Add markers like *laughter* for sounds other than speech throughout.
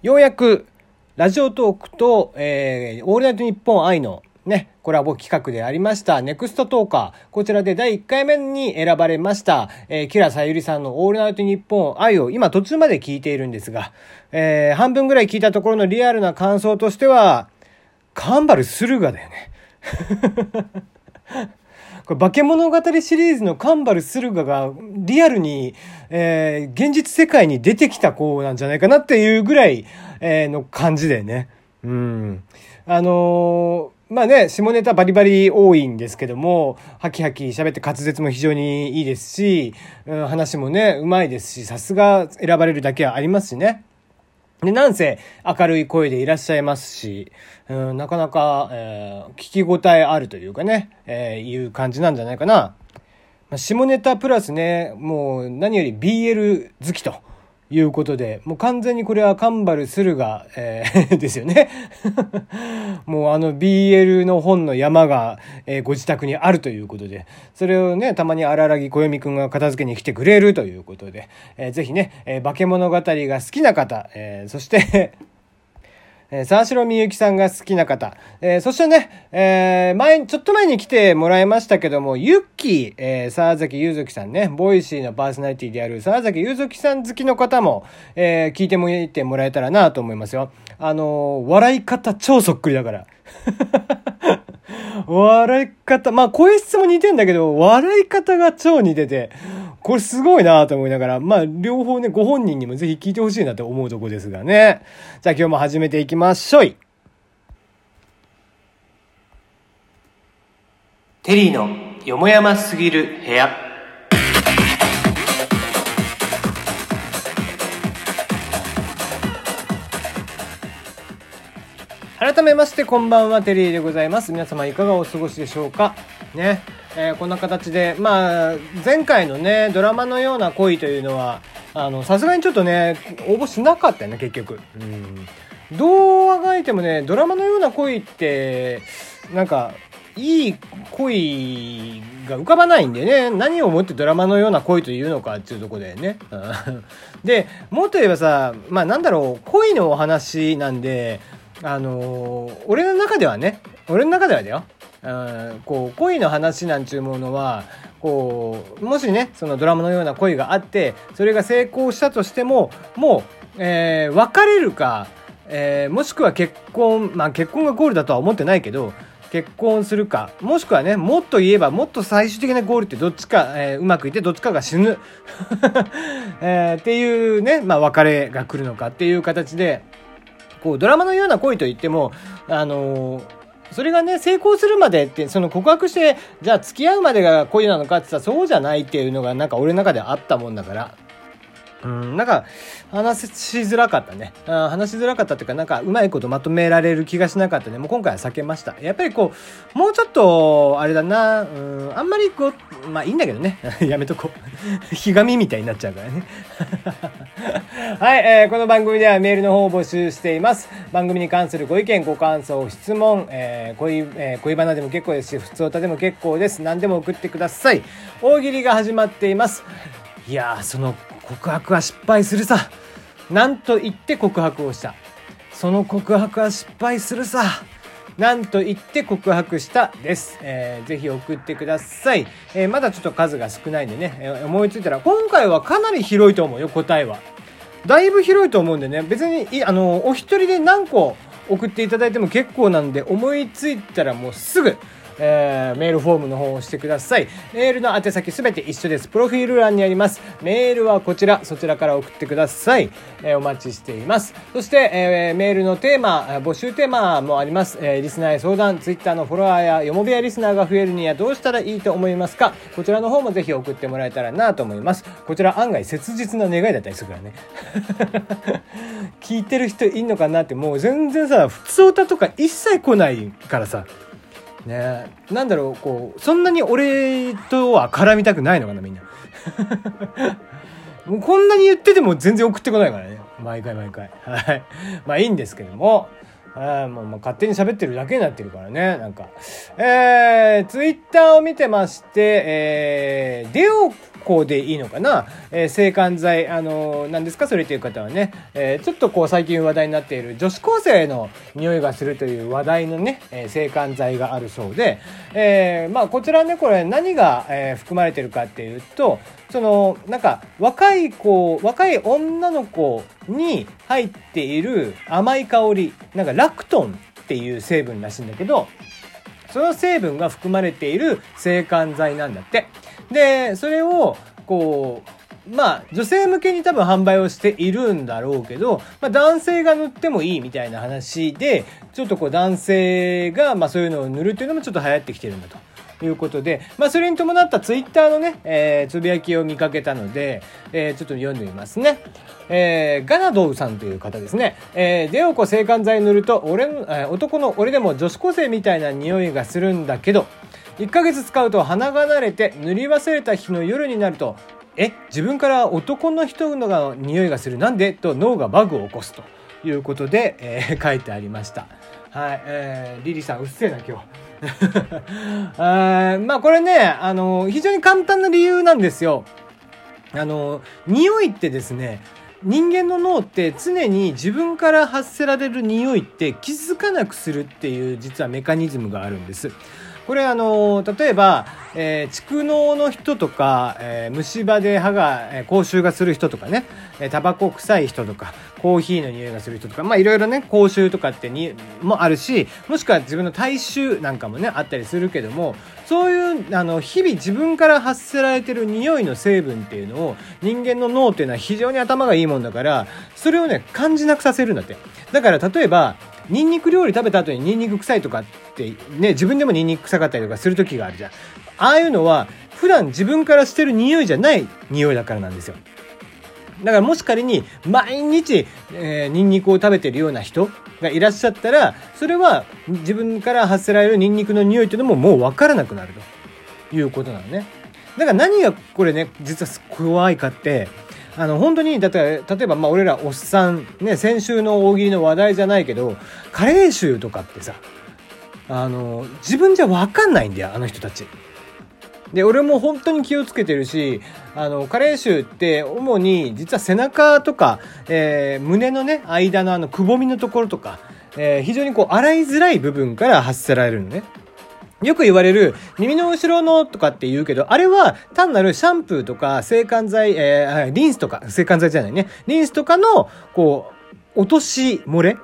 ようやく、ラジオトークと、えー、オールナイトニッポン愛のね、コラボ企画でありました、ネクストトーカー。こちらで第1回目に選ばれました、えー、キラさゆりさんのオールナイトニッポン愛を今途中まで聞いているんですが、えー、半分ぐらい聞いたところのリアルな感想としては、カンバル駿河だよね。これ化け物語シリーズのカンバル駿河がリアルに、えー、現実世界に出てきた子なんじゃないかなっていうぐらい、えー、の感じでね。うん。あのー、まあね、下ネタバリバリ多いんですけども、ハキハキ喋って滑舌も非常にいいですし、うん、話もね、うまいですし、さすが選ばれるだけはありますしね。で、なんせ明るい声でいらっしゃいますし、うん、なかなか、えー、聞き応えあるというかね、えー、いう感じなんじゃないかな。まあ、下ネタプラスね、もう何より BL 好きと。いうことで、もう完全にこれはカンバルスルが、えー *laughs* ですよね。*laughs* もうあの BL の本の山が、えー、ご自宅にあるということで、それをね、たまに阿良々木暦くんが片付けに来てくれるということで、えー、ぜひね、えー、化物語が好きな方、えー、そしてえー、沢城みゆきさんが好きな方。えー、そしてね、えー、前、ちょっと前に来てもらいましたけども、ゆっきー、えー、沢崎ゆずきさんね、ボイシーのパーソナリティである沢崎ゆずきさん好きの方も、えー、聞いてもいてもらえたらなと思いますよ。あのー、笑い方超そっくりだから。笑い方、まあ声質も似てんだけど、笑い方が超似てて、これすごいなと思いながら、まあ、両方ね、ご本人にもぜひ聞いてほしいなと思うとこですがね。じゃあ今日も始めていきましょい。テリーのよもやますぎる部屋。改めましてこんばんは、テリーでございます。皆様いかがお過ごしでしょうか？ね。えー、こんな形で、まあ、前回のね、ドラマのような恋というのは、あの、さすがにちょっとね、応募しなかったよね、結局。うん。どうあがいてもね、ドラマのような恋って、なんか、いい恋が浮かばないんでね、何をもってドラマのような恋というのかっていうとこでね。で、もっと言えばさ、まあなんだろう、恋のお話なんで、あのー、俺の中ではね、俺の中ではだよ。こう恋の話なんちゅうものはこうもしねそのドラマのような恋があってそれが成功したとしてももう、えー、別れるか、えー、もしくは結婚まあ結婚がゴールだとは思ってないけど結婚するかもしくはねもっと言えばもっと最終的なゴールってどっちか、えー、うまくいってどっちかが死ぬ、*laughs* えー、っていうね、まあ、別れが来るのかっていう形でこうドラマのような恋といってもあのーそれがね、成功するまでって、その告白して、じゃあ付き合うまでが恋なのかって言ったらそうじゃないっていうのがなんか俺の中であったもんだから、うん、なんか、話しづらかったね。話しづらかったっていうか、なんか、うまいことまとめられる気がしなかったね。もう今回は避けました。やっぱりこう、もうちょっと、あれだな、うん、あんまりこう、まあいいんだけどね。*laughs* やめとこう。*laughs* ひがみみたいになっちゃうからね。*laughs* はい、えー、この番組ではメールの方を募集しています。番組に関するご意見、ご感想、質問、えー、恋、えー、恋バナでも結構ですし、普通歌でも結構です。何でも送ってください。大喜利が始まっています。いや、その告白は失敗するさ。なんと言って告白をした。その告白は失敗するさ。なんと言って告白したです。えー、ぜひ送ってください。えー、まだちょっと数が少ないんでね、えー、思いついたら、今回はかなり広いと思うよ、答えは。だいぶ広いと思うんでね、別に、あの、お一人で何個送っていただいても結構なんで、思いついたらもうすぐ、えー、メールフォームの方を押してください。メールの宛先すべて一緒です。プロフィール欄にあります。メールはこちら、そちらから送ってください。えー、お待ちしています。そして、えー、メールのテーマ、募集テーマもあります。えー、リスナーへ相談、ツイッターのフォロワーやよもべやリスナーが増えるにはどうしたらいいと思いますか？こちらの方もぜひ送ってもらえたらなと思います。こちら案外切実な願いだったりするからね。*laughs* 聞いてる人いんのかなってもう全然さ、普通歌とか一切来ないからさ。ね。なんだろうこうそんなに俺とは絡みたくないのかなみんな。*laughs* もうこんなに言ってても全然送ってこないからね。毎回毎回。はい。まあいいんですけども。あもう勝手に喋ってるだけになってるからね。なんか。えー、ツイッターを見てましてえー、デオ香でいいのかな、えー、制汗剤、あのー、何ですか？それという方はね、えー、ちょっとこう最近話題になっている女子高生の匂いがするという話題のね、えー、制汗剤があるそうで、えー、まあこちらね、これ何が、えー、含まれてるかっていうと、その、なんか若い子、若い女の子に入っている甘い香り、なんかラクトンっていう成分らしいんだけど、その成分が含まれている制汗剤なんだって。で、それを、こう、まあ、女性向けに多分販売をしているんだろうけど、まあ、男性が塗ってもいいみたいな話で、ちょっとこう男性が、まあそういうのを塗るっていうのもちょっと流行ってきてるんだと。いうことで、まあ、それに伴ったツイッターのね、えー、つぶやきを見かけたので、えー、ちょっと読んでみますね。えー、ガナドウさんという方ですね。えー、デオコ制汗剤塗ると、俺の、えー、男の俺でも女子高生みたいな匂いがするんだけど、1ヶ月使うと鼻が慣れて塗り忘れた日の夜になると、え、自分から男の人の匂いがする。なんで？と脳がバグを起こすということで、えー、*laughs* 書いてありました。はい、えー、リリさんうっせえな今日。あ *laughs* まあこれね、あの、非常に簡単な理由なんですよ。あの、匂いってですね、人間の脳って常に自分から発せられる匂いって気づかなくするっていう実はメカニズムがあるんです。これあの例えば、えー、蓄能の人とか、えー、虫歯で歯が、えー、口臭がする人とかね、えタバコ臭い人とかコーヒーの匂いがする人とかまあいろいろね口臭とかってにもあるしもしくは自分の体臭なんかもねあったりするけどもそういうあの日々自分から発せられてる匂いの成分っていうのを人間の脳っていうのは非常に頭がいいもんだからそれをね感じなくさせるんだって。だから例えばニンニク料理食べた後にニンニク臭いとかってね、自分でもニンニク臭かったりとかする時があるじゃん。ああいうのは、普段自分からしてる匂いじゃない匂いだからなんですよ。だからもし仮に毎日、えー、ニンニクを食べてるような人がいらっしゃったら、それは自分から発せられるニンニクの匂いっていうのももうわからなくなるということなのね。だから何がこれね、実は怖いかって、あの、本当に、だって、例えば、まあ、俺らおっさん、ね、先週の大喜利の話題じゃないけど、カレー臭とかってさ、あの、自分じゃわかんないんだよ、あの人たち。で、俺も本当に気をつけてるし、あの、加齢臭って主に実は背中とか、えー、胸のね、間のあの、くぼみのところとか、えー、非常にこう、洗いづらい部分から発せられるのね。よく言われる耳の後ろのとかって言うけど、あれは単なるシャンプーとか制汗剤、えー、リンスとか、制汗剤じゃないね。リンスとかの、こう、落とし漏れ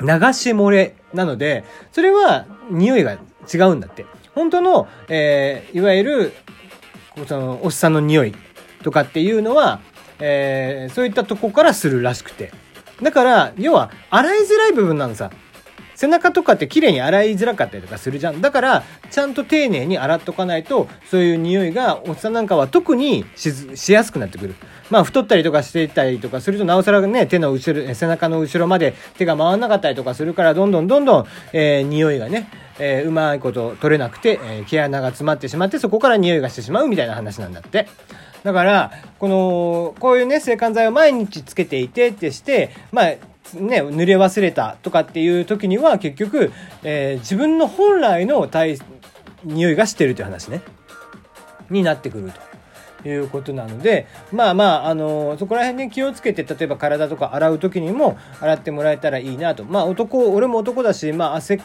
流し漏れなので、それは匂いが違うんだって。本当の、えー、いわゆる、その、おっさんの匂いとかっていうのは、えー、そういったとこからするらしくて。だから、要は、洗いづらい部分なのさ。背中とかって綺麗に洗いづらかったりとかするじゃん。だから、ちゃんと丁寧に洗っとかないと、そういう匂いが、おっさんなんかは特にしやすくなってくる。まあ、太ったりとかしていたりとかすると、なおさらね、手の後ろ、背中の後ろまで手が回んなかったりとかするから、どんどんどんどん、えー、匂いがね、えー、うまいこと取れなくて、えー、毛穴が詰まってしまって、そこから匂いがしてしまうみたいな話なんだって。だから、この、こういうね、制汗剤を毎日つけていてってして、まあ、ね、濡れ忘れたとかっていう時には結局、えー、自分の本来の体、匂いがしてるという話ね。になってくると。いうことなので、まあまあ、あのそこら辺に気をつけて、例えば体とか洗う時にも洗ってもらえたらいいなと。まあ男、俺も男だし、まあ汗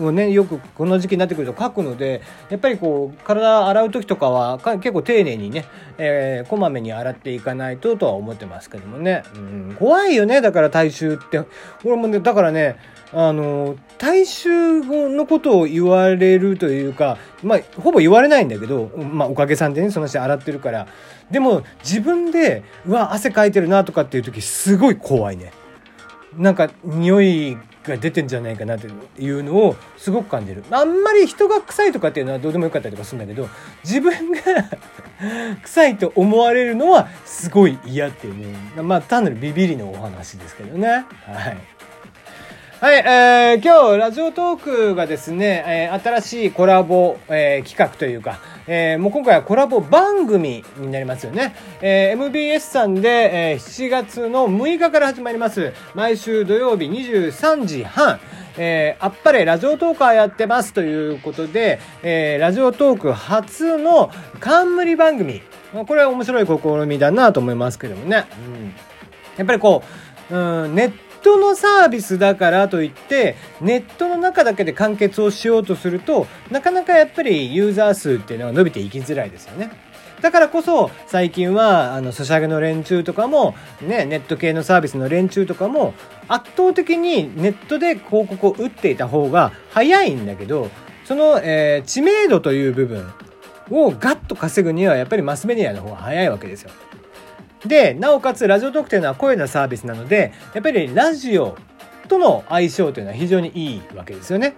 をね、よくこの時期になってくるとかくので、やっぱりこう、体洗う時とかは結構丁寧にね、えー、こまめに洗っていかないととは思ってますけどもね。うん、怖いよね、だから体臭って。俺もね、だからね、あの、大衆のことを言われるというか、まあ、ほぼ言われないんだけど、まあ、おかげさんでね、その人洗ってるから。でも、自分で、うわ、汗かいてるなとかっていう時、すごい怖いね。なんか、匂いが出てんじゃないかなっていうのをすごく感じる。あんまり人が臭いとかっていうのはどうでもよかったりとかするんだけど、自分が *laughs* 臭いと思われるのはすごい嫌っていうね。まあ、単なるビビりのお話ですけどね。はい。はい、えー、今日、ラジオトークがですね、えー、新しいコラボ、えー、企画というか、えー、もう今回はコラボ番組になりますよね。えー、MBS さんで、えー、7月の6日から始まります。毎週土曜日23時半。えー、あっぱれラジオトーカーやってますということで、えー、ラジオトーク初の冠番組これは面白い試みだなと思いますけどもね。うん、やっぱりこう、うん、ネットのサービスだからといってネットの中だけで完結をしようとするとなかなかやっぱりユーザー数っていうのは伸びていきづらいですよね。だからこそ最近はあのソシャゲの連中とかも、ね、ネット系のサービスの連中とかも圧倒的にネットで広告を打っていた方が早いんだけどその、えー、知名度という部分をガッと稼ぐにはやっぱりマスメディアの方が早いわけですよ。でなおかつラジオトークというのは声のサービスなのでやっぱりラジオとの相性というのは非常にいいわけですよね。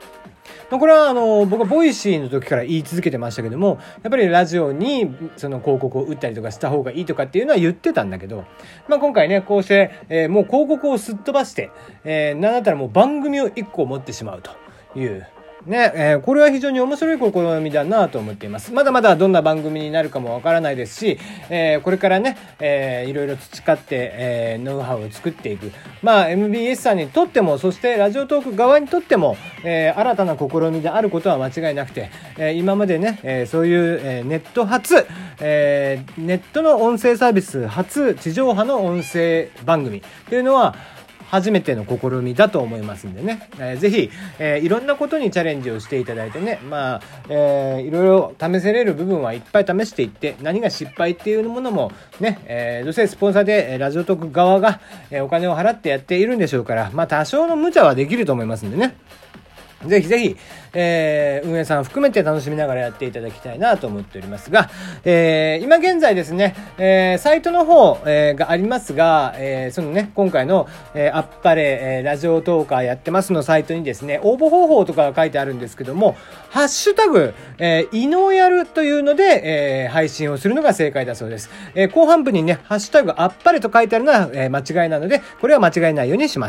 ま、これはあの僕はボイシーの時から言い続けてましたけどもやっぱりラジオにその広告を打ったりとかした方がいいとかっていうのは言ってたんだけど、まあ、今回ねこうして、え、もう広告をすっ飛ばして、えー、なんだったらもう番組を1個持ってしまうというね、えー、これは非常に面白い試みだなと思っています。まだまだどんな番組になるかもわからないですし、えー、これからね、えー、いろいろ培って、えー、ノウハウを作っていく。まあ、MBS さんにとっても、そしてラジオトーク側にとっても、えー、新たな試みであることは間違いなくて、えー、今までね、えー、そういう、えー、ネット初、えー、ネットの音声サービス初、地上波の音声番組っていうのは、初めての試みだと思いますんでね、えー、ぜひ、えー、いろんなことにチャレンジをしていただいてね、まあ、えー、いろいろ試せれる部分はいっぱい試していって、何が失敗っていうものもね、えー、どうせスポンサーで、ラジオトーク側が、え、お金を払ってやっているんでしょうから、まあ多少の無茶はできると思いますんでね。ぜひぜひ、えー、運営さん含めて楽しみながらやっていただきたいなと思っておりますが、えー、今現在ですね、えー、サイトの方、えー、がありますが、えー、そのね、今回の、えー、あっぱれ、えー、ラジオトーカーやってますのサイトにですね、応募方法とかが書いてあるんですけども、ハッシュタグ、えー、イノやるというので、えー、配信をするのが正解だそうです。えー、後半部にね、ハッシュタグあっぱれと書いてあるのは、えー、間違いなので、これは間違いないようにしましょう。